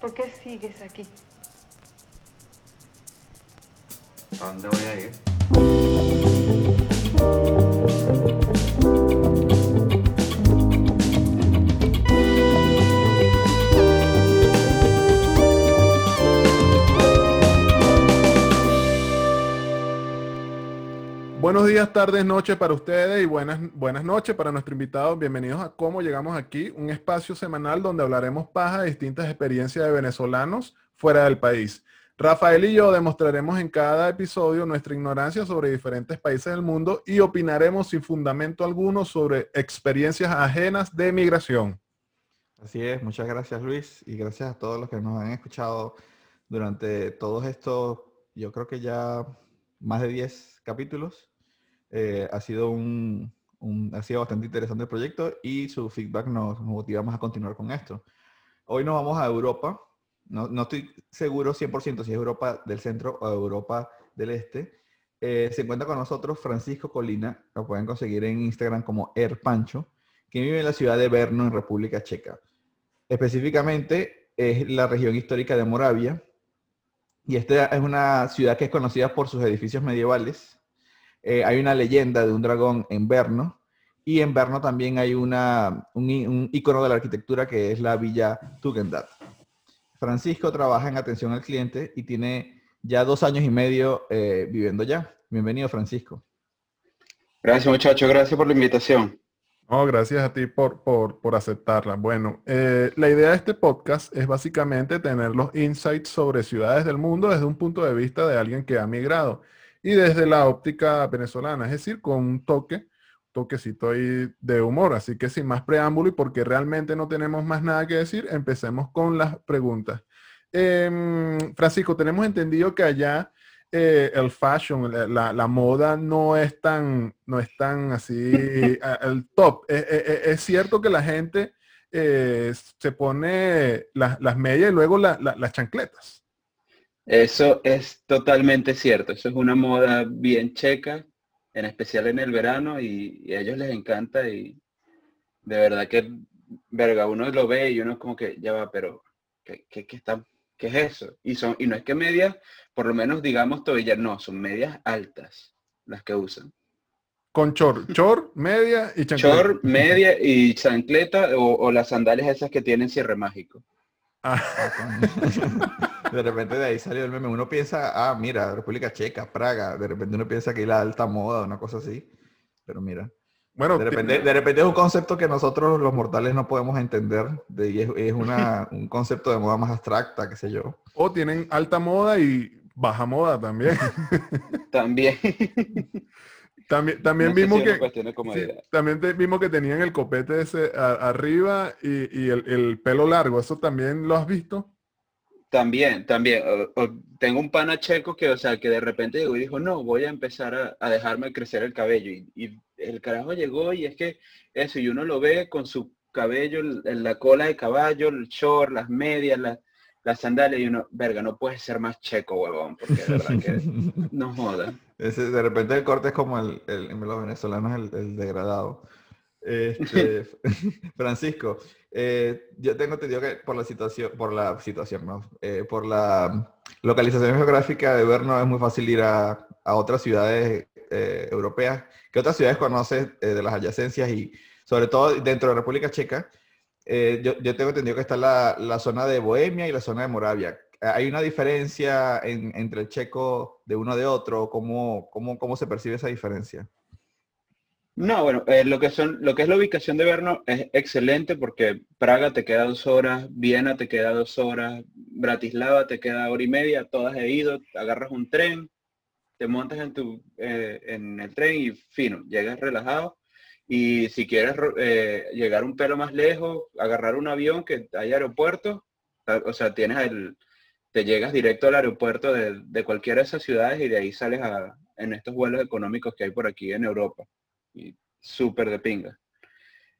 ¿Por qué sigues aquí? ¿A dónde voy a ir? Buenos días, tardes, noches para ustedes y buenas, buenas noches para nuestro invitado. Bienvenidos a Cómo Llegamos Aquí, un espacio semanal donde hablaremos paja de distintas experiencias de venezolanos fuera del país. Rafael y yo demostraremos en cada episodio nuestra ignorancia sobre diferentes países del mundo y opinaremos sin fundamento alguno sobre experiencias ajenas de migración. Así es, muchas gracias Luis y gracias a todos los que nos han escuchado durante todos estos, yo creo que ya más de 10 capítulos. Eh, ha, sido un, ha sido bastante interesante el proyecto y su feedback nos, nos motiva más a continuar con esto. Hoy nos vamos a Europa. No, no estoy seguro 100% si es Europa del centro o Europa del este. Eh, se encuentra con nosotros Francisco Colina, lo pueden conseguir en Instagram como Erpancho, que vive en la ciudad de Brno, en República Checa. Específicamente es la región histórica de Moravia. Y esta es una ciudad que es conocida por sus edificios medievales. Eh, hay una leyenda de un dragón en Brno. Y en Brno también hay una, un, icono de la arquitectura que es la Villa Tugendhat. Francisco trabaja en atención al cliente y tiene ya dos años y medio eh, viviendo ya. Bienvenido, Francisco. Gracias muchachos, gracias por la invitación. No, gracias a ti por, por, por aceptarla. Bueno, eh, la idea de este podcast es básicamente tener los insights sobre ciudades del mundo desde un punto de vista de alguien que ha migrado y desde la óptica venezolana, es decir, con un toque, toquecito ahí de humor. Así que sin más preámbulo y porque realmente no tenemos más nada que decir, empecemos con las preguntas. Em, Francisco, tenemos entendido que allá eh, el fashion, la, la- moda no es tan, no es tan así el top. Eh, eh, es cierto que la gente se pone las, las medias y luego la- la- las chancletas. Eso es totalmente cierto, eso es una moda bien checa, en especial en el verano y, y a ellos les encanta y de verdad que, verga, uno lo ve y uno es como que ya va, pero ¿qué, qué, qué está, qué es eso? Y, son, y no es que medias, por lo menos digamos todavía no, son medias altas las que usan. Con chor, chor, media y chancleta. Short, media y chancleta o, o las sandalias esas que tienen cierre mágico. Ah. De repente de ahí salió el meme. Uno piensa, ah, mira, República Checa, Praga. De repente uno piensa que hay la alta moda, una cosa así. Pero mira, bueno, de repente, de repente es un concepto que nosotros los mortales no podemos entender. De, y es, es una, un concepto de moda más abstracta, qué sé yo. o tienen alta moda y baja moda también. También. También también No sé si vimos que sí, también te- vimos que tenían el copete ese a- arriba y, y el, el pelo largo. ¿Eso también lo has visto? También, también. o- o tengo un pana checo que, o sea, que de repente llegó y dijo, no, voy a empezar a, a dejarme crecer el cabello. Y, y el carajo llegó y es que eso, y uno lo ve con su cabello en en la cola de caballo, el short, las medias, las, las sandalias, y uno, verga, no puedes ser más checo, huevón, porque de verdad que no joda. Ese- de repente el corte es como el, el- en los venezolanos el, el degradado. Este, Francisco, eh, yo tengo entendido que por la situación, por la situación, ¿no? Eh, por la localización geográfica de Brno es muy fácil ir a, a otras ciudades eh, europeas. ¿Qué otras ciudades conoces de las adyacencias y sobre todo dentro de República Checa? Yo, yo tengo entendido que está la, la zona de Bohemia y la zona de Moravia. ¿Hay una diferencia en- entre el checo de uno de otro? ¿Cómo, cómo, cómo se percibe esa diferencia? No, bueno, eh, lo que son, lo que es la ubicación de Brno es excelente porque Praga te queda dos horas, Viena te queda dos horas, Bratislava te queda hora y media, todas he ido, agarras un tren, te montas en tu eh, en el tren y fino, llegas relajado. Y si quieres eh, llegar un pelo más lejos, agarrar un avión que hay aeropuertos, o sea, tienes el, te llegas directo al aeropuerto de, de cualquiera de esas ciudades y de ahí sales a, en estos vuelos económicos que hay por aquí en Europa y súper de pinga.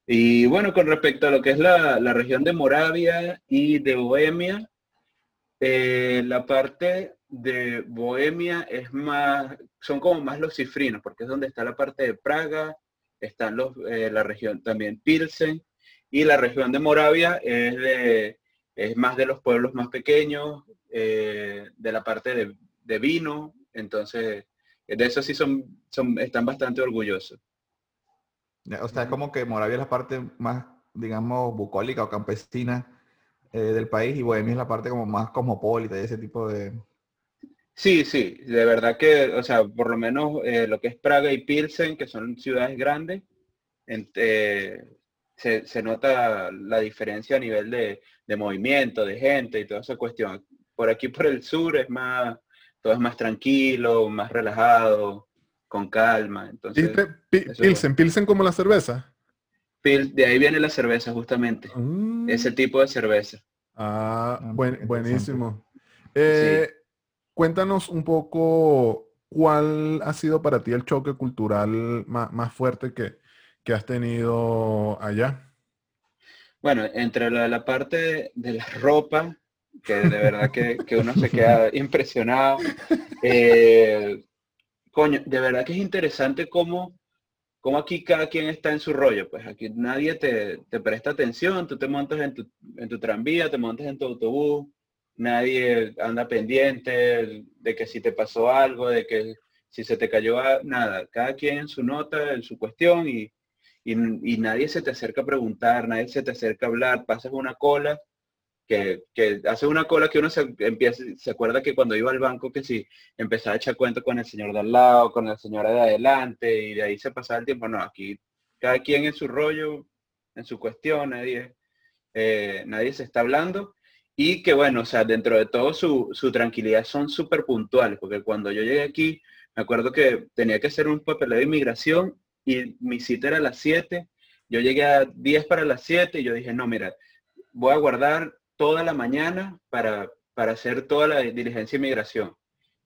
Y bueno, con respecto a lo que es la, la región de Moravia y de Bohemia, eh, la parte de Bohemia es más, son como más los cifrinos, porque es donde está la parte de Praga, están los, eh, la región también Pilsen, y la región de Moravia es de es más de los pueblos más pequeños, de la parte de, de, vino, entonces de eso sí son, son, están bastante orgullosos. O sea, es como que Moravia es la parte más, digamos, bucólica o campesina del país y Bohemia es la parte como más cosmopolita y ese tipo de, Sí, sí, de verdad que, o sea, por lo menos eh, lo que es Praga y Pilsen, que son ciudades grandes, eh, se, nota la diferencia a nivel de, movimiento, de gente y toda esa cuestión. Por aquí, por el sur, es más, todo es más tranquilo, más relajado, con calma. Entonces, Pilsen, Pilsen como la cerveza. de ahí viene la cerveza, justamente. Mm. Ese tipo de cerveza. Ah, ah buen, buenísimo. Eh, Cuéntanos un poco cuál ha sido para ti el choque cultural más, fuerte que, has tenido allá. Bueno, entre la parte de la ropa, que de verdad que, uno se queda impresionado. Eh, coño, de verdad que es interesante cómo, cómo, aquí cada quien está en su rollo. Pues aquí nadie te, presta atención, tú te montas en tu, en tu tranvía, te montas en tu autobús, nadie anda pendiente de que si te pasó algo, de que si se te cayó nada, cada quien en su nota, en su cuestión y, nadie se te acerca a preguntar, nadie se te acerca a hablar, pasas una cola, que, que hace una cola que uno se empieza, se acuerda que cuando iba al banco que si empezaba a echar cuento con el señor de al lado, con la señora de adelante y de ahí se pasaba el tiempo, no, aquí cada quien en su rollo, en su cuestión, nadie, eh, nadie se está hablando. Y que bueno, o sea, dentro de todo su, tranquilidad son súper puntuales, porque cuando yo llegué aquí, me acuerdo que tenía que hacer un papel de inmigración y mi cita era a las 7, yo llegué a 10 para las 7 y yo dije, no, mira, voy a guardar toda la mañana para, para hacer toda la diligencia de inmigración.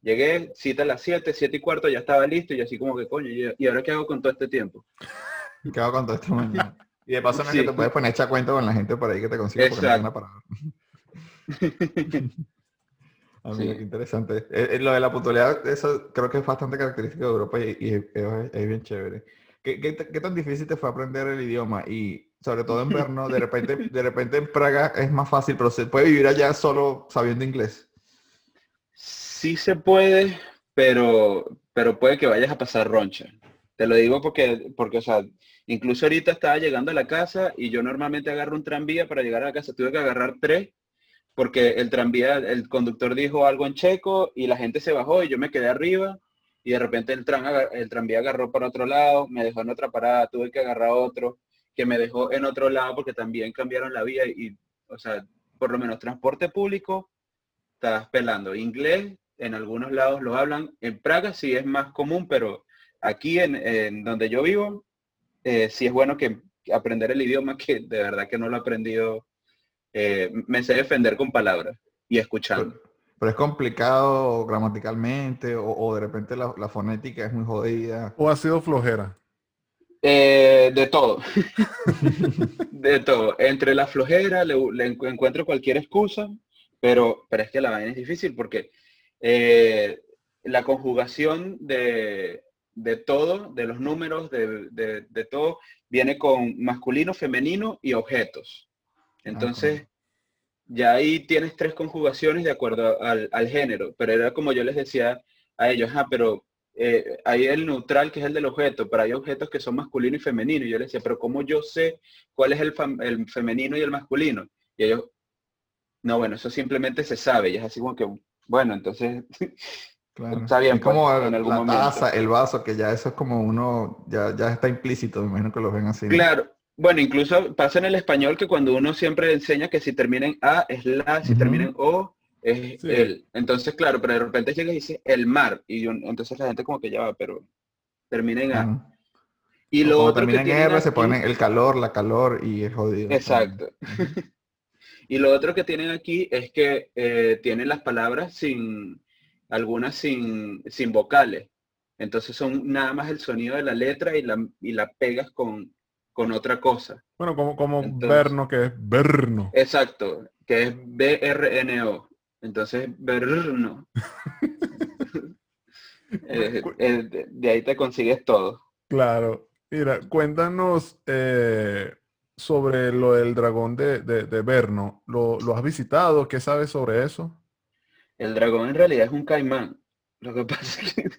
Llegué, cita a las 7, 7 y cuarto, ya estaba listo y así como que, coño, ¿y ahora qué hago con todo este tiempo? ¿Qué hago con todo este mañana? Y de paso no que te puedes poner a cuenta con la gente por ahí que te consigue porque no Ah, qué interesante. Eh, eh, lo de la puntualidad, eso creo que es bastante característico de Europa y, es, bien chévere. ¿Qué, tan difícil te fue aprender el idioma? Y sobre todo en Brno, de repente, de repente en Praga es más fácil, pero se puede vivir allá solo sabiendo inglés. Sí se puede, pero, pero puede que vayas a pasar roncha. Te lo digo porque, porque, o sea, incluso ahorita estaba llegando a la casa y yo normalmente agarro un tranvía para llegar a la casa. Tuve que agarrar tres porque el tranvía, el conductor dijo algo en checo y la gente se bajó y yo me quedé arriba y de repente el, el tranvía agarró por otro lado, me dejó en otra parada, tuve que agarrar otro que me dejó en otro lado porque también cambiaron la vía y, o sea, por lo menos transporte público, estás pelando. Inglés, en algunos lados lo hablan, en Praga sí es más común, pero aquí en, donde yo vivo, eh, sí es bueno que aprender el idioma que de verdad que no lo he aprendido eh, me sé defender con palabras y escuchando. Pero, es complicado gramaticalmente o, de repente la, fonética es muy jodida. ¿O ha sido flojera? Eh, de todo. de todo. Entre la flojera le, encuentro cualquier excusa, pero, pero es que la vaina es difícil porque eh, la conjugación de, todo, de los números, de, todo, viene con masculino, femenino y objetos. Entonces, ya ahí tienes tres conjugaciones de acuerdo al, género, pero era como yo les decía a ellos, ah, pero eh, hay el neutral que es el del objeto, pero hay objetos que son masculino y femenino. Y yo les decía, pero ¿cómo yo sé cuál es el, femenino y el masculino? Y ellos, no, bueno, eso simplemente se sabe. Y es así como que, bueno, entonces está bien. Es como pues, en algún la taza, el vaso, que ya eso es como uno, ya, ya está implícito, me imagino que lo ven así. Claro, bueno, incluso pasa en el español que cuando uno siempre enseña que si termina en A es la, si termina en O es el. Entonces, claro, pero de repente llega y dice el mar. Y entonces la gente como que ya va, pero termina en A. Y lo otro termina en R se pone el calor, la calor y es jodido. Exacto. y lo otro que tienen aquí es que eh, tienen las palabras sin, algunas sin, sin vocales. Entonces son nada más el sonido de la letra y la, y la pegas con, con otra cosa. Bueno, como, como Berno, que es Berno. Exacto, que es B-R-N-O. Entonces, Berno. Eh, eh, de, ahí te consigues todo. Claro. Mira, cuéntanos eh, sobre lo del dragón de, de, de Verno. ¿Lo, ¿Lo, has visitado? ¿Qué sabes sobre eso? El dragón en realidad es un caimán. Lo que pasa es que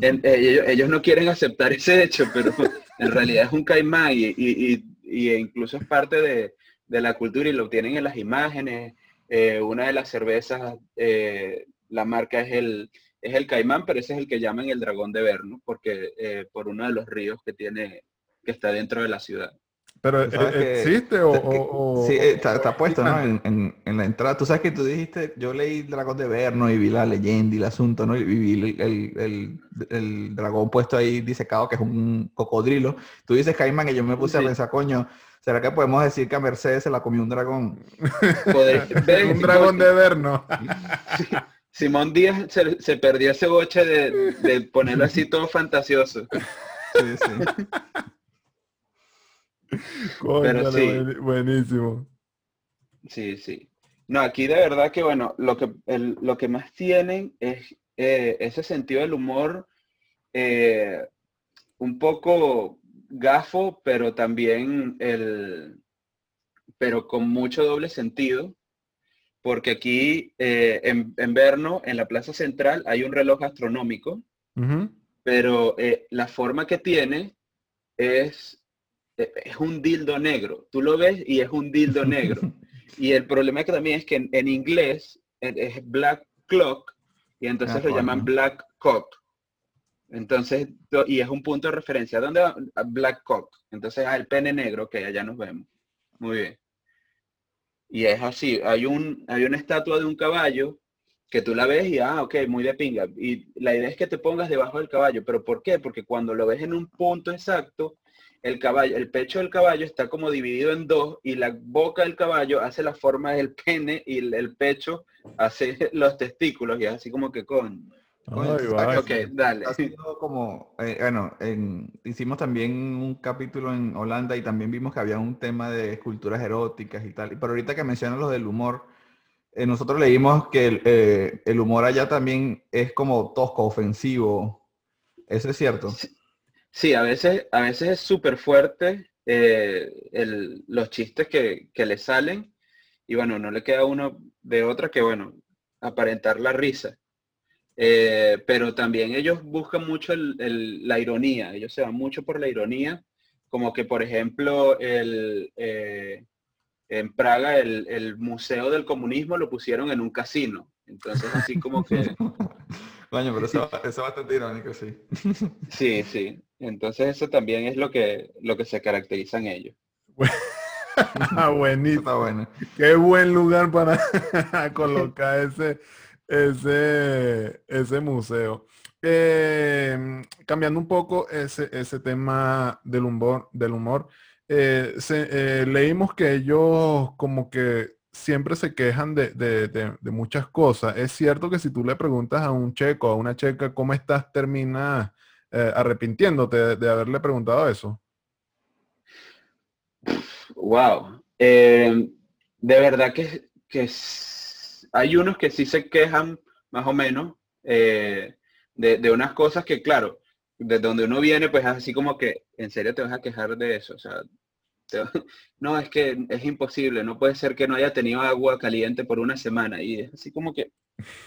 ellos, ellos, no quieren aceptar ese hecho, pero en realidad es un caimán y, y, y incluso es parte de, de, la cultura y lo tienen en las imágenes. Eh, una de las cervezas, eh, la marca es el, es el caimán, pero ese es el que llaman el dragón de Verno, porque eh, por uno de los ríos que tiene, que está dentro de la ciudad. Pero existe o, Sí, está, puesto ¿no? en, en, la entrada. Tú sabes que tú dijiste, yo leí Dragón de Verno y vi la leyenda y el asunto, ¿no? Y vi el, el, el, dragón puesto ahí disecado, que es un cocodrilo. Tú dices, Caimán, que yo me puse a pensar, coño, ¿será que podemos decir que a Mercedes se la comió un dragón? un dragón de Verno. Simón Díaz se, se, perdió ese boche de, de ponerlo así todo fantasioso. Sí, sí. Pero sí. Buenísimo. Sí, sí. No, aquí de verdad que, bueno, lo que, lo que más tienen es eh, ese sentido del humor eh, un poco gafo, pero también el, pero con mucho doble sentido, porque aquí eh, en, en Verno, en la plaza central, hay un reloj astronómico, pero la forma que tiene es es un dildo negro. Tú lo ves y es un dildo negro. y el problema que también es que en, inglés es black clock y entonces lo llaman black cock. Entonces, y es un punto de referencia. ¿Dónde va? Black cock. Entonces, ah, el pene negro, que allá nos vemos. Muy bien. Y es así. Hay, un, hay una estatua de un caballo que tú la ves y, ah, ok, muy de pinga. Y la idea es que te pongas debajo del caballo. ¿Pero por qué? Porque cuando lo ves en un punto exacto, el caballo, el pecho del caballo está como dividido en dos y la boca del caballo hace la forma del pene y el, pecho hace los testículos y es así como que con... ok, dale. como, eh, bueno, hicimos también un capítulo en Holanda y también vimos que había un tema de esculturas eróticas y tal. Pero ahorita que mencionas lo del humor, eh, nosotros leímos que el, eh, el, humor allá también es como tosco, ofensivo. ¿Eso es cierto? Sí, a veces, a veces es súper fuerte eh, los chistes que, le salen y bueno, no le queda uno de otra que bueno, aparentar la risa. Eh, pero también ellos buscan mucho la ironía, ellos se van mucho por la ironía, como que por ejemplo el, eh, en Praga el, el, Museo del Comunismo lo pusieron en un casino. Entonces así como que... Coño, pero eso, eso, es bastante irónico, sí. Sí, sí. Entonces eso también es lo que, lo que se caracterizan ellos. Buenísimo. bueno. Qué buen lugar para colocar ese, ese, ese museo. Em, cambiando un poco ese, ese tema del humor, del humor eh, eh, leímos que ellos como que siempre se quejan de, de, muchas cosas. Es cierto que si tú le preguntas a un checo, a una checa, ¿cómo estás? Termina eh, arrepintiéndote de, haberle preguntado eso. Wow. Eh, de verdad que, que, hay unos que sí se quejan más o menos eh, de, unas cosas que, claro, de donde uno viene, pues así como que, ¿en serio te vas a quejar de eso? O sea, no, es que es imposible, no puede ser que no haya tenido agua caliente por una semana. Y es así como que,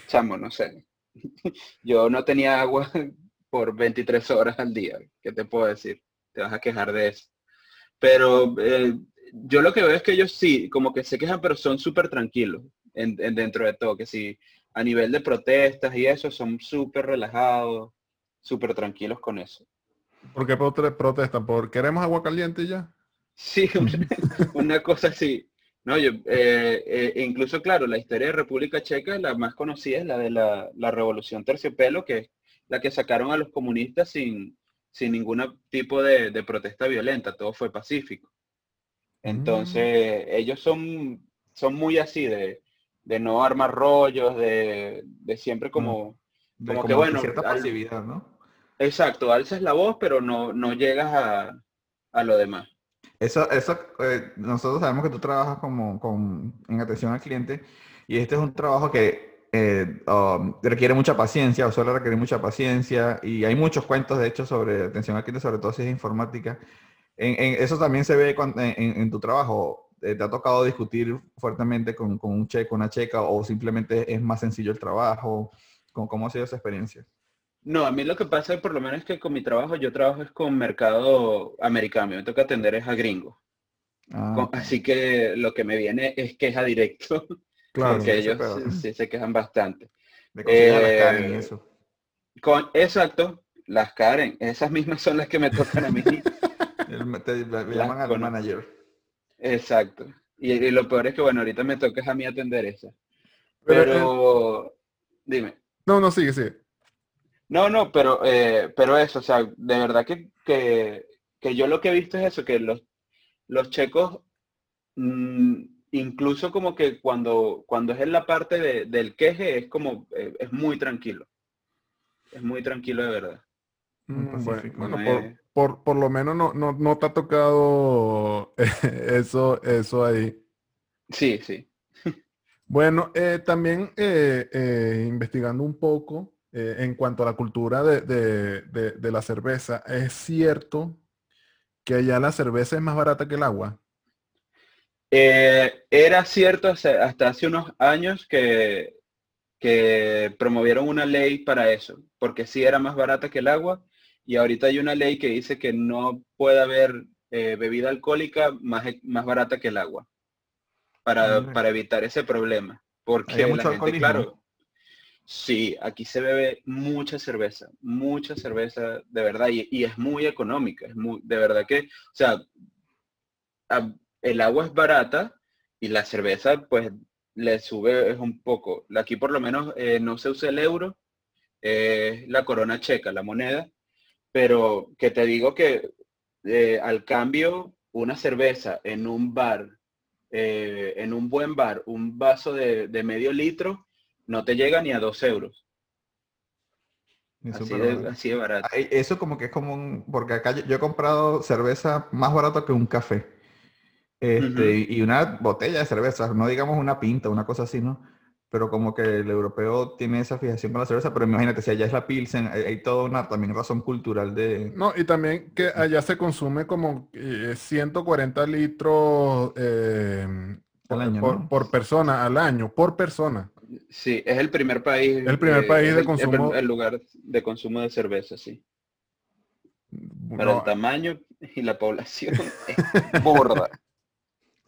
chamo, no sé. Yo no tenía agua por 23 horas al día. ¿Qué te puedo decir? Te vas a quejar de eso. Pero eh, yo lo que veo es que ellos sí, como que se quejan, pero son súper tranquilos en, dentro de todo. Que sí, a nivel de protestas y eso, son súper relajados, súper tranquilos con eso. ¿Por qué protestan? ¿Por queremos agua caliente ya? Sí, una cosa así. No, yo, eh, eh, incluso, claro, la historia de República Checa, la más conocida es la de la, la Revolución Terciopelo, que la que sacaron a los comunistas sin, sin ningún tipo de, protesta violenta, todo fue pacífico. Entonces, mm. ellos son, son muy así, de, no armar rollos, de, siempre mm. como, como, que bueno. Cierta pasividad, ¿no? Exacto, alzas la voz, pero no, no llegas a, lo demás. Eso, eso eh, nosotros sabemos que tú trabajas como, con, en atención al cliente y este es un trabajo que eh, um, requiere mucha paciencia o suele requerir mucha paciencia y hay muchos cuentos de hecho sobre atención al cliente, sobre todo si es informática, En, eso también se ve en, tu trabajo. Eh, ¿Te ha tocado discutir fuertemente con, un checo, una checa, o simplemente es más sencillo el trabajo? ¿Cómo, ¿Cómo, ha sido esa experiencia? No, a mí lo que pasa, por lo menos, es que con mi trabajo, yo trabajo es con mercado americano. Me toca atender es a gringos. Ah, así que lo que me viene es queja directo. Claro, porque ellos sí, se quejan bastante. Me las Karen, eh, eso. Con, exacto, las Karen, esas mismas son las que me tocan a mí. Te, llaman al manager. Exacto. Y, lo peor es que, bueno, ahorita me toca a mí atender esa. Pero, dime. No, no, sigue, sigue. No, no, pero, eh, pero eso, o sea, de verdad que, que, que, yo lo que he visto es eso, que los, los checos mm, incluso como que cuando, cuando es en la parte del queje es como, eh, es muy tranquilo. Es muy tranquilo de verdad. Mm, bueno, por, por, lo menos no, no, no te ha tocado eso, eso ahí. Sí, sí. Bueno, eh, también eh, investigando un poco en cuanto a la cultura de, de, la cerveza, ¿es cierto que allá la cerveza es más barata que el agua? Eh, era cierto hasta, hace unos años que, que promovieron una ley para eso, porque sí era más barata que el agua y ahorita hay una ley que dice que no puede haber eh, bebida alcohólica más, más barata que el agua para, para evitar ese problema. Porque la gente, claro, sí, aquí se bebe mucha cerveza, mucha cerveza de verdad y, y es muy económica, es muy, de verdad que, o sea, el agua es barata y la cerveza pues le sube es un poco. Aquí por lo menos eh, no se usa el euro, es la corona checa, la moneda, pero que te digo que eh, al cambio una cerveza en un bar, eh, en un buen bar, un vaso de, medio litro, no te llega ni a dos euros. Así de, así barato. Eso como que es como un... Porque acá yo he comprado cerveza más barato que un café. Este, Y una botella de cerveza, no digamos una pinta, una cosa así, ¿no? Pero como que el europeo tiene esa fijación con la cerveza, pero imagínate, si allá es la Pilsen, hay, toda una también razón cultural de... No, y también que allá se consume como 140 eh, litros eh, por, persona al año, por persona. Sí, es el primer país. El primer país de consumo. El, lugar de consumo de cerveza, sí. Para el tamaño y la población es borda.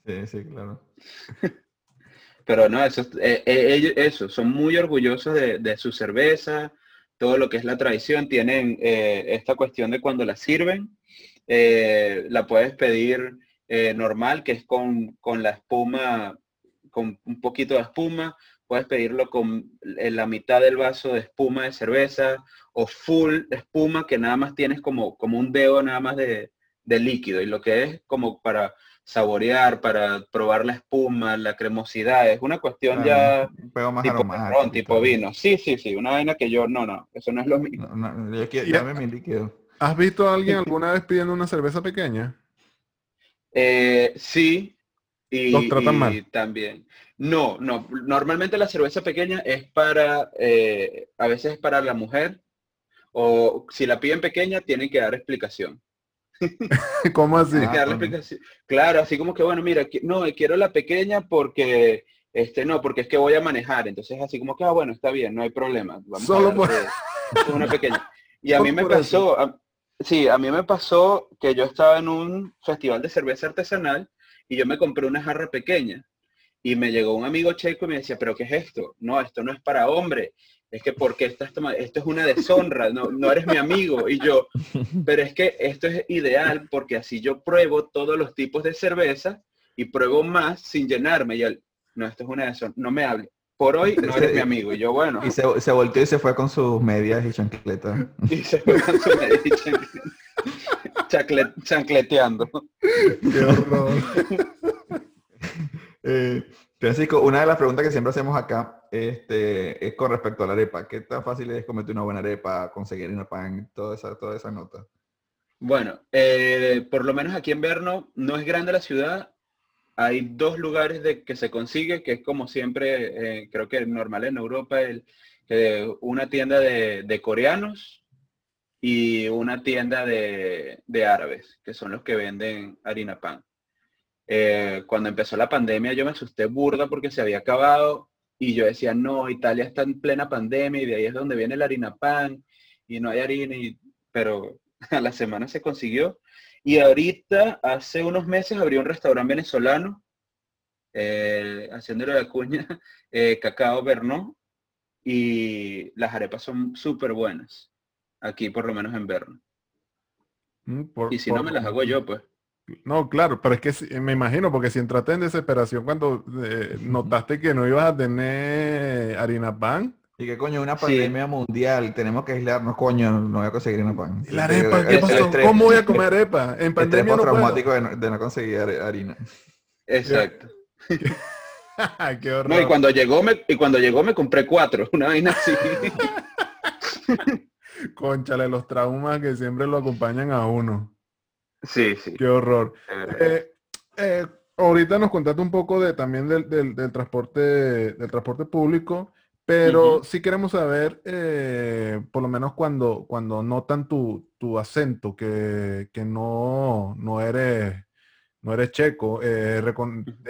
Sí, sí, claro. Pero no, eso, eh, eh, ellos, eso, son muy orgullosos de, su cerveza, todo lo que es la tradición. Tienen eh, esta cuestión de cuando la sirven, la puedes pedir normal, que es con, la espuma, con un poquito de espuma. Puedes pedirlo con la mitad del vaso de espuma de cerveza o full espuma, que nada más tienes como, como un dedo nada más de, de líquido. Y lo que es como para saborear, para probar la espuma, la cremosidad. Es una cuestión ya tipo, tipo vino. Sí, sí, sí, una vaina que yo, no, no, eso no es lo mismo. mi líquido. ¿Has visto a alguien alguna vez pidiendo una cerveza pequeña? Eh, sí. Y, ¿Los tratan mal? también. No, no. Normalmente la cerveza pequeña es para, eh, a veces es para la mujer, o si la piden pequeña, tienen que dar explicación. ¿Cómo así? Ah, claro, así como que, bueno, mira, no, quiero la pequeña porque, este, no, porque es que voy a manejar. Entonces, así como que, ah, bueno, está bien, no hay problema. Vamos Solo por... una pequeña. Y a mí me pasó, sí, a mí me pasó que yo estaba en un festival de cerveza artesanal y yo me compré una jarra pequeña. Y me llegó un amigo checo y me decía, pero ¿qué es esto? No, esto no es para hombre es que porque estás tomando, esto es una deshonra, no, no eres mi amigo. Y yo, pero es que esto es ideal porque así yo pruebo todos los tipos de cerveza y pruebo más sin llenarme. Y él, no, esto es una deshonra, no me hable. Por hoy no eres mi amigo. Y yo, bueno. Y se, se volteó y se fue con sus medias y chancletas. Y se fue con sus medias y chancletas. chancleteando. Qué horror. eh, Francisco, una de las preguntas que siempre hacemos acá este, es con respecto a la arepa. ¿Qué tan fácil es comerte una buena arepa, conseguir una pan, toda esa, toda esa nota? Bueno, eh, por lo menos aquí en Verno no es grande la ciudad. Hay dos lugares de que se consigue, que es como siempre, eh, creo que es normal en Europa, el, una tienda de, coreanos y una tienda de, árabes, que son los que venden harina pan. Eh, cuando empezó la pandemia yo me asusté burda porque se había acabado y yo decía, no, Italia está en plena pandemia y de ahí es donde viene la harina pan y no hay harina, y, pero a la semana se consiguió. Y ahorita, hace unos meses, abrió un restaurante venezolano, eh, haciéndole la cuña, eh, Cacao Bernó, y las arepas son súper buenas aquí por lo menos en verano. Mm, y si no me las hago yo, pues. No, claro, pero es que me imagino, porque si entraste en desesperación cuando eh, notaste que no ibas a tener harina pan. Y que coño, una pandemia mundial, tenemos que aislarnos, coño, no voy a conseguir harina pan. ¿La arepa? ¿Qué pasó? ¿Cómo voy a comer arepa? En pandemia no traumático de no, de no, conseguir harina. Exacto. Qué horror. No, y cuando llegó me, y cuando llegó me compré cuatro, una vaina así. Conchale, los traumas que siempre lo acompañan a uno. Sí, sí. Qué horror. Eh, eh, ahorita nos contaste un poco de también del, transporte del transporte público, pero sí queremos saber, eh, por lo menos cuando, cuando notan tu, acento, que, no, no eres no eres checo,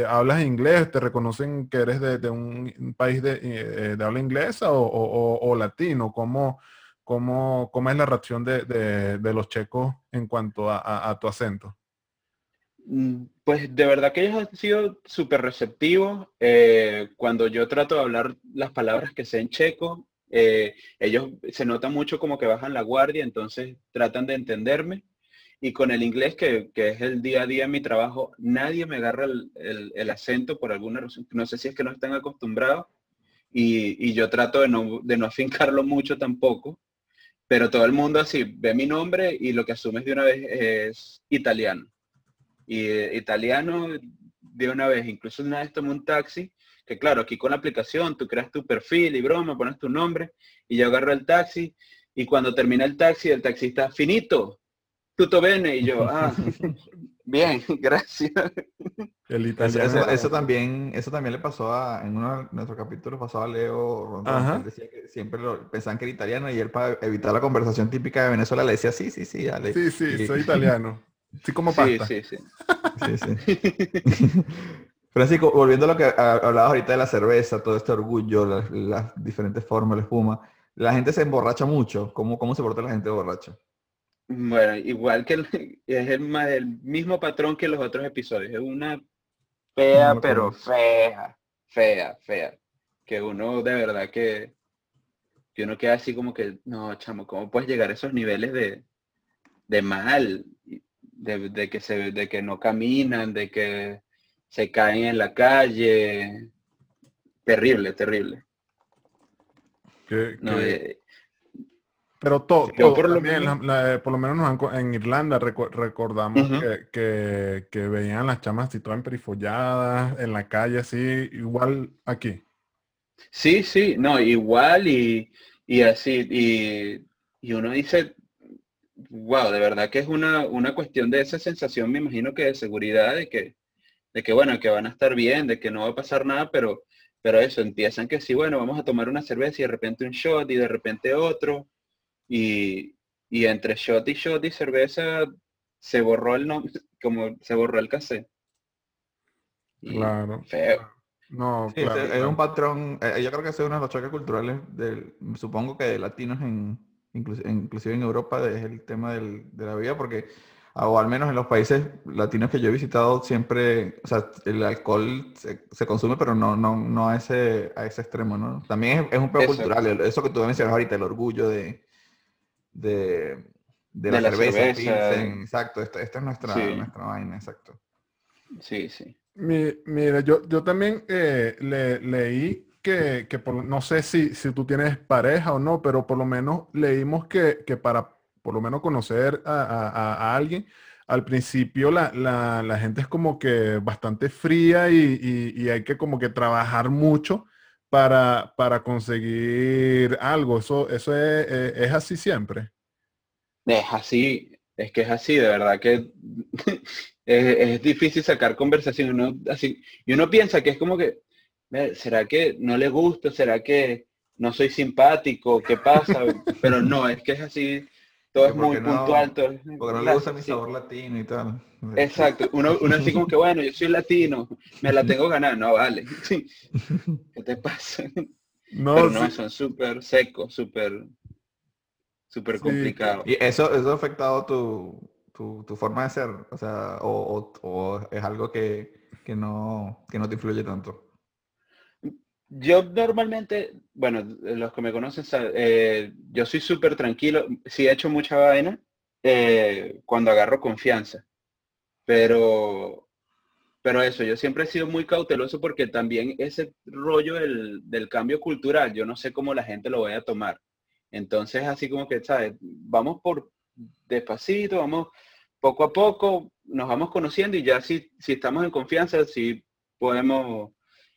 hablas inglés, te reconocen que eres de, un país de, habla inglesa o, o latino, ¿cómo, ¿Cómo, cómo es la reacción de, de, los checos en cuanto a, a, tu acento? Mm, pues de verdad que ellos han sido súper receptivos. Eh, cuando yo trato de hablar las palabras que sé en checo, eh, ellos se nota mucho como que bajan la guardia, entonces tratan de entenderme. Y con el inglés, que, que es el día a día en mi trabajo, nadie me agarra el, el, el, acento por alguna razón. No sé si es que no están acostumbrados. Y, y yo trato de no, de no afincarlo mucho tampoco pero todo el mundo así ve mi nombre y lo que asumes de una vez es italiano. Y italiano de una vez, incluso una vez tomé un taxi, que claro, aquí con la aplicación tú creas tu perfil y broma, pones tu nombre y yo agarro el taxi y cuando termina el taxi, el taxista, finito, tutto bene, y yo, ah, bien, gracias. eso, también, eso también le pasó a, en uno de nuestros capítulos pasó a Leo decía que siempre lo, pensaban que era italiano y él para evitar la conversación típica de Venezuela le decía, sí, sí, sí, dale. Sí, sí, soy italiano. Sí, como pasta. Sí, sí, sí. sí, Francisco, volviendo a lo que hablabas ahorita de la cerveza, todo este orgullo, las, diferentes formas, la espuma, la gente se emborracha mucho. ¿Cómo, cómo se porta la gente borracha? Bueno, igual que es el, el mismo patrón que los otros episodios. Es una fea, pero fea, fea, fea. Que uno de verdad que, que uno queda así como que, no, chamo, ¿cómo puedes llegar a esos niveles de, de mal? De, que se, de que no caminan, de que se caen en la calle. Terrible, terrible. Eh, pero todo, por, lo menos, por lo menos en Irlanda recordamos que, veían las chamas y todas emperifolladas en la calle, así, igual aquí. Sí, sí, no, igual y, así, y, y, uno dice, wow, de verdad que es una, una cuestión de esa sensación, me imagino que de seguridad, de que, de que bueno, que van a estar bien, de que no va a pasar nada, pero, pero eso, empiezan que sí, bueno, vamos a tomar una cerveza y de repente un shot y de repente otro y, entre shot y shot y cerveza se borró el nombre, como se borró el cassette. claro. Feo. No, claro, es, un patrón, eh, yo creo que es uno de los choques culturales, del, supongo que de latinos en, inclusive, en Europa, es el tema del, de la vida, porque, o al menos en los países latinos que yo he visitado, siempre, o sea, el alcohol se, consume, pero no, no, no a, ese, a ese extremo, ¿no? También es, un poco cultural, eso que tú mencionas ahorita, el orgullo de, de, la, cerveza. exacto, esta, es nuestra, nuestra vaina, exacto. Sí, sí. mira, yo, yo también eh, le, leí que, por, no sé si, si tú tienes pareja o no, pero por lo menos leímos que, para por lo menos conocer a, alguien, al principio la, gente es como que bastante fría y, hay que como que trabajar mucho para, para conseguir algo. Eso, eso es, es, así siempre. Es así, es que es así, de verdad que es, difícil sacar conversación. Uno, así, y uno piensa que es como que, ¿será que no le gusta? ¿Será que no soy simpático? ¿Qué pasa? Pero no, es que es así. todo es muy puntual. Todo, porque no le gusta mi sabor latino y tal. Exacto, uno, uno así como que, bueno, yo soy latino, me la tengo ganada, no, vale. ¿Qué te pasa? No, Pero no, son súper secos, súper, súper complicados. ¿Y eso, eso ha afectado tu, tu, forma de ser? O sea, o, o, es algo que, que, no, que no te influye tanto. Yo normalmente, bueno, los que me conocen, eh, yo soy súper tranquilo, sí he hecho mucha vaina eh, cuando agarro confianza, pero, pero eso, yo siempre he sido muy cauteloso porque también ese rollo del, del cambio cultural, yo no sé cómo la gente lo vaya a tomar. Entonces, así como que, ¿sabes? Vamos por despacito, vamos poco a poco, nos vamos conociendo y ya si, si estamos en confianza, si podemos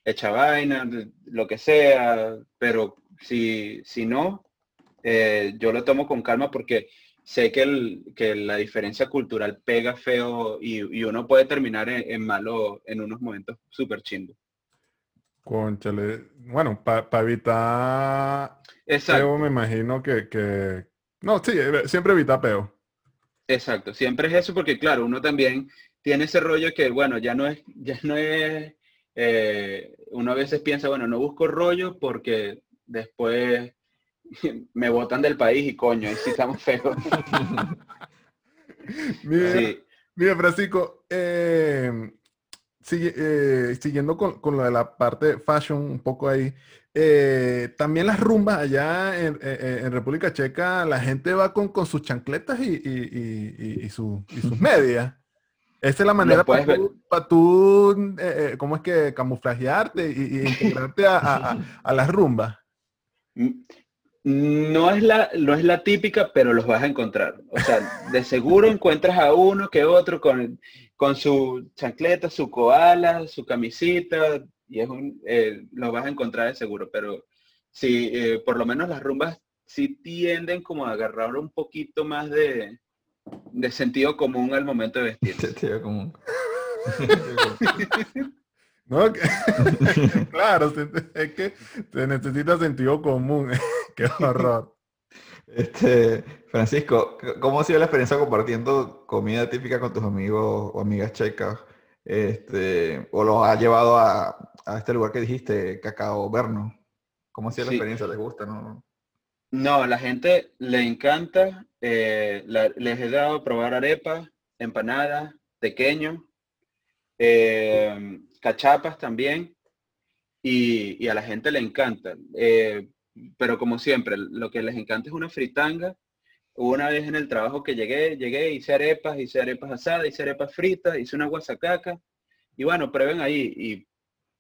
hecha vaina, lo que sea, pero si, si no, eh, yo lo tomo con calma porque sé que, el, que la diferencia cultural pega feo y, uno puede terminar en, malo en unos momentos súper chingos. Conchale, bueno, para evitar Exacto. me imagino que, que, No, sí, eh, siempre evita peo. Exacto, siempre es eso porque claro, uno también tiene ese rollo que, bueno, ya no es, ya no es eh, uno a veces piensa, bueno, no busco rollo porque después me botan del país y coño, ahí sí estamos feos. mira, Francisco, eh, eh, siguiendo con, lo de la parte fashion un poco ahí, también las rumbas allá en, República Checa, la gente va con, con sus chancletas y, y sus medias. Esa es la manera para tú, eh, eh, ¿cómo es que camuflajearte y, integrarte a, a, las rumbas? No es, la, no es la típica, pero los vas a encontrar. O sea, de seguro encuentras a uno que otro con, con su chancleta, su koala, su camisita, y es un, eh, los vas a encontrar de seguro. Pero sí, por lo menos las rumbas sí tienden como a agarrar un poquito más de, de sentido común al momento de vestir. Sentido común. claro, es que se necesita sentido común. Qué horror. Este, Francisco, ¿cómo ha sido la experiencia compartiendo comida típica con tus amigos o amigas checas? Este, ¿O los ha llevado a, este lugar que dijiste, Cacao Verno? ¿Cómo ha sido la experiencia? ¿Les gusta? No? no, a la gente le encanta eh, les he dado a probar arepas, empanadas, pequeños, eh, cachapas también, y, a la gente le encanta. Eh, pero como siempre, lo que les encanta es una fritanga. Una vez en el trabajo que llegué, llegué, hice arepas, hice arepas asadas, hice arepas fritas, hice una guasacaca. Y bueno, prueben ahí. Y,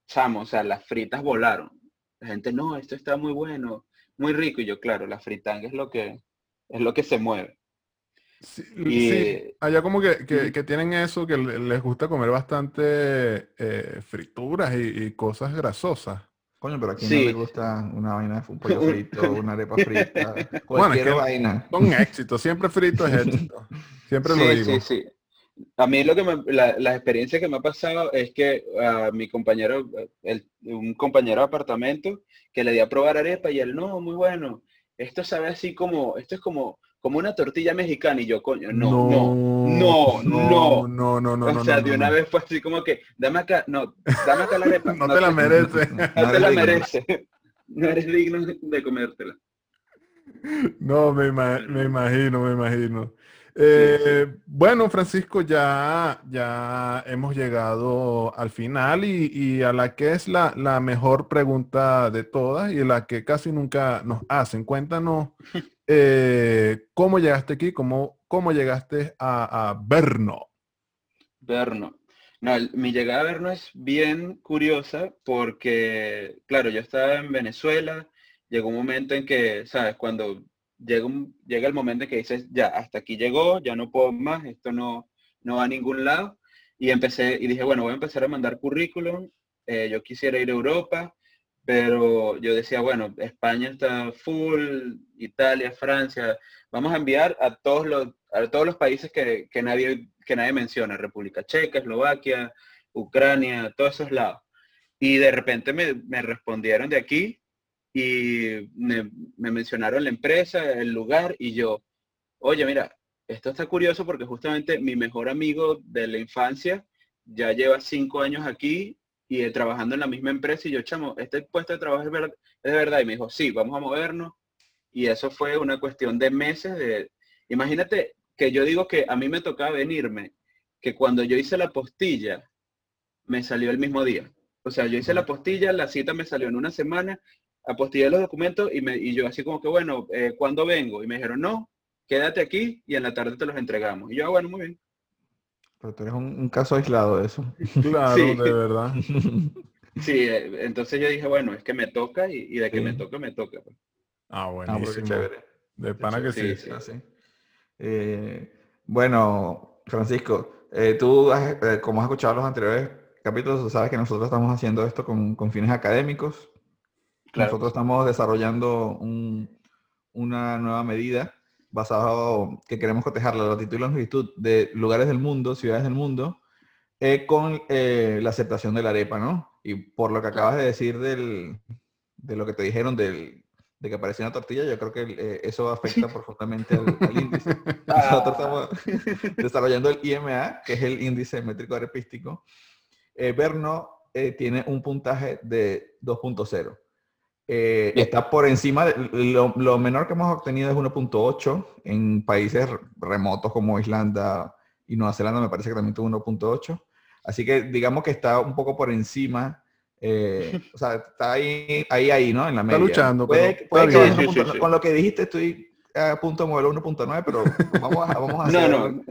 chamo, o sea, las fritas volaron. La gente, no, esto está muy bueno, muy rico. Y yo, claro, la fritanga es lo que, es lo que se mueve. Sí, allá como que, tienen eso, que les gusta comer bastante eh, frituras y, cosas grasosas. Coño, pero aquí no le gusta una vaina de un pollo frito, una arepa frita, cualquier vaina. Con éxito, siempre frito es éxito. Siempre lo digo. Sí, sí. A mí lo que me, la, experiencia que me ha pasado es que a mi compañero, un compañero de apartamento, que le di a probar arepa y él, no, muy bueno esto sabe así como, esto es como, como una tortilla mexicana y yo, coño, no, no, no, no, no, no, no, O sea, de una vez fue así como que, dame acá, no, dame acá la arepa. no, te la merece. No, te la merece. No eres digno de comértela. No, me, me imagino, me imagino. Eh, bueno, Francisco, ya, ya hemos llegado al final y, a la que es la, mejor pregunta de todas y la que casi nunca nos hacen. Cuéntanos eh, cómo llegaste aquí, cómo, cómo llegaste a, a Berno. Berno. No, mi llegada a Berno es bien curiosa porque, claro, yo estaba en Venezuela, llegó un momento en que, ¿sabes? Cuando llega, llega el momento en que dices, ya, hasta aquí llegó, ya no puedo más, esto no, no va a ningún lado. Y empecé, y dije, bueno, voy a empezar a mandar currículum, eh, yo quisiera ir a Europa, pero yo decía, bueno, España está full, Italia, Francia, vamos a enviar a todos los, a todos los países que, que nadie, que nadie menciona, República Checa, Eslovaquia, Ucrania, todos esos lados. Y de repente me, me respondieron de aquí y me, mencionaron la empresa, el lugar y yo, oye, mira, esto está curioso porque justamente mi mejor amigo de la infancia ya lleva cinco años aquí y eh, trabajando en la misma empresa y yo, chamo, este puesto de trabajo es, de verdad. Y me dijo, sí, vamos a movernos. Y eso fue una cuestión de meses de... Imagínate que yo digo que a mí me tocaba venirme, que cuando yo hice la postilla, me salió el mismo día. O sea, yo hice la postilla, la cita me salió en una semana, apostillé los documentos y, me, y yo así como que, bueno, eh, ¿cuándo vengo? Y me dijeron, no, quédate aquí y en la tarde te los entregamos. Y yo, ah, bueno, muy bien. Pero tú eres un, caso aislado de eso. Claro, de verdad. Sí, eh, entonces yo dije, bueno, es que me toca y, de que me toca, me toca. Pues. Ah, bueno. Ah, chévere. De pana que sí. sí, sí. Eh, bueno, Francisco, eh, tú, como has escuchado los anteriores capítulos, sabes que nosotros estamos haciendo esto con, con fines académicos. Nosotros estamos desarrollando una nueva medida basado que queremos cotejar la latitud y la longitud de lugares del mundo, ciudades del mundo, eh, con eh, la aceptación de la arepa, ¿no? Y por lo que acabas de decir del, de lo que te dijeron del, de que aparecía una tortilla, yo creo que eh, eso afecta profundamente al, índice. Nosotros estamos desarrollando el IMA, que es el índice métrico arepístico. Verno tiene un puntaje de 2.0. Eh, está por encima, de, lo, menor que hemos obtenido es 1.8 en países remotos como Islanda y Nueva Zelanda, me parece que también tuvo 1.8. Así que digamos que está un poco por encima, eh, o sea, está ahí, ahí, ahí, ¿no? En la media. Está luchando. con lo que dijiste estoy a punto de mover 1.9, pero vamos a, vamos a hacer... no, no.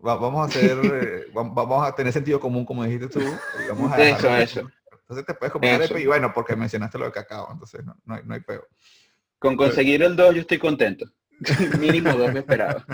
vamos a hacer, eh, vamos a tener sentido común, como dijiste tú. vamos a eso, eso. Entonces te puedes comer arepa y bueno, porque mencionaste lo de cacao, entonces no, no, hay, no hay peo. Con conseguir el 2 yo estoy contento. Mínimo 2 me esperaba.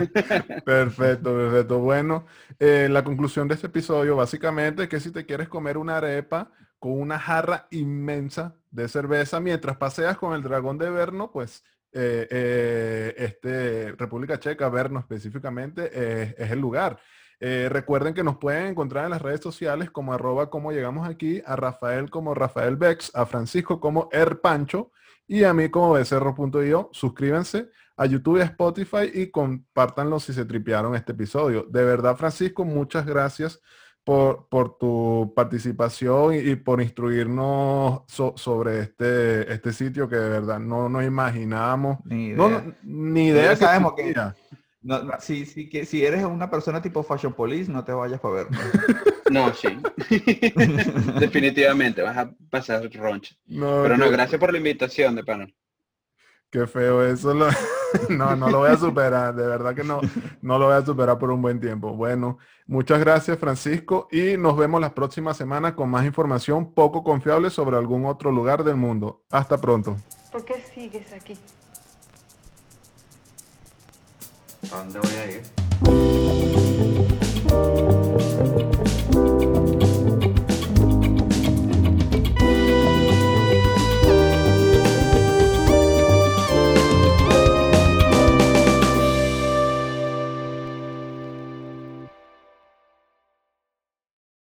Perfecto, perfecto. Bueno, eh, la conclusión de este episodio básicamente es que si te quieres comer una arepa con una jarra inmensa de cerveza mientras paseas con el dragón de Verno, pues eh, eh, este, República Checa, Verno específicamente, es el lugar. Eh, recuerden que nos pueden encontrar en las redes sociales como arroba como llegamos aquí, a Rafael como Rafael Bex, a Francisco como Erpancho y a mí como becerro.io. Suscríbanse a YouTube y a Spotify y compártanlo si se tripearon este episodio. De verdad, Francisco, muchas gracias por, por tu participación y, por instruirnos sobre este, este sitio que de verdad no nos imaginábamos. Ni idea, ni idea que sabemos que no, si, si, que, si eres una persona tipo Fashion Police, no te vayas para ver. No, sí. Definitivamente, vas a pasar roncha. Pero no, gracias por la invitación, de pana. Qué feo eso. no, no lo voy a superar. De verdad que no, no lo voy a superar por un buen tiempo. Bueno, muchas gracias, Francisco. Y nos vemos la próxima semana con más información poco confiable sobre algún otro lugar del mundo. Hasta pronto. ¿Por qué sigues aquí? ¿A dónde voy a ir?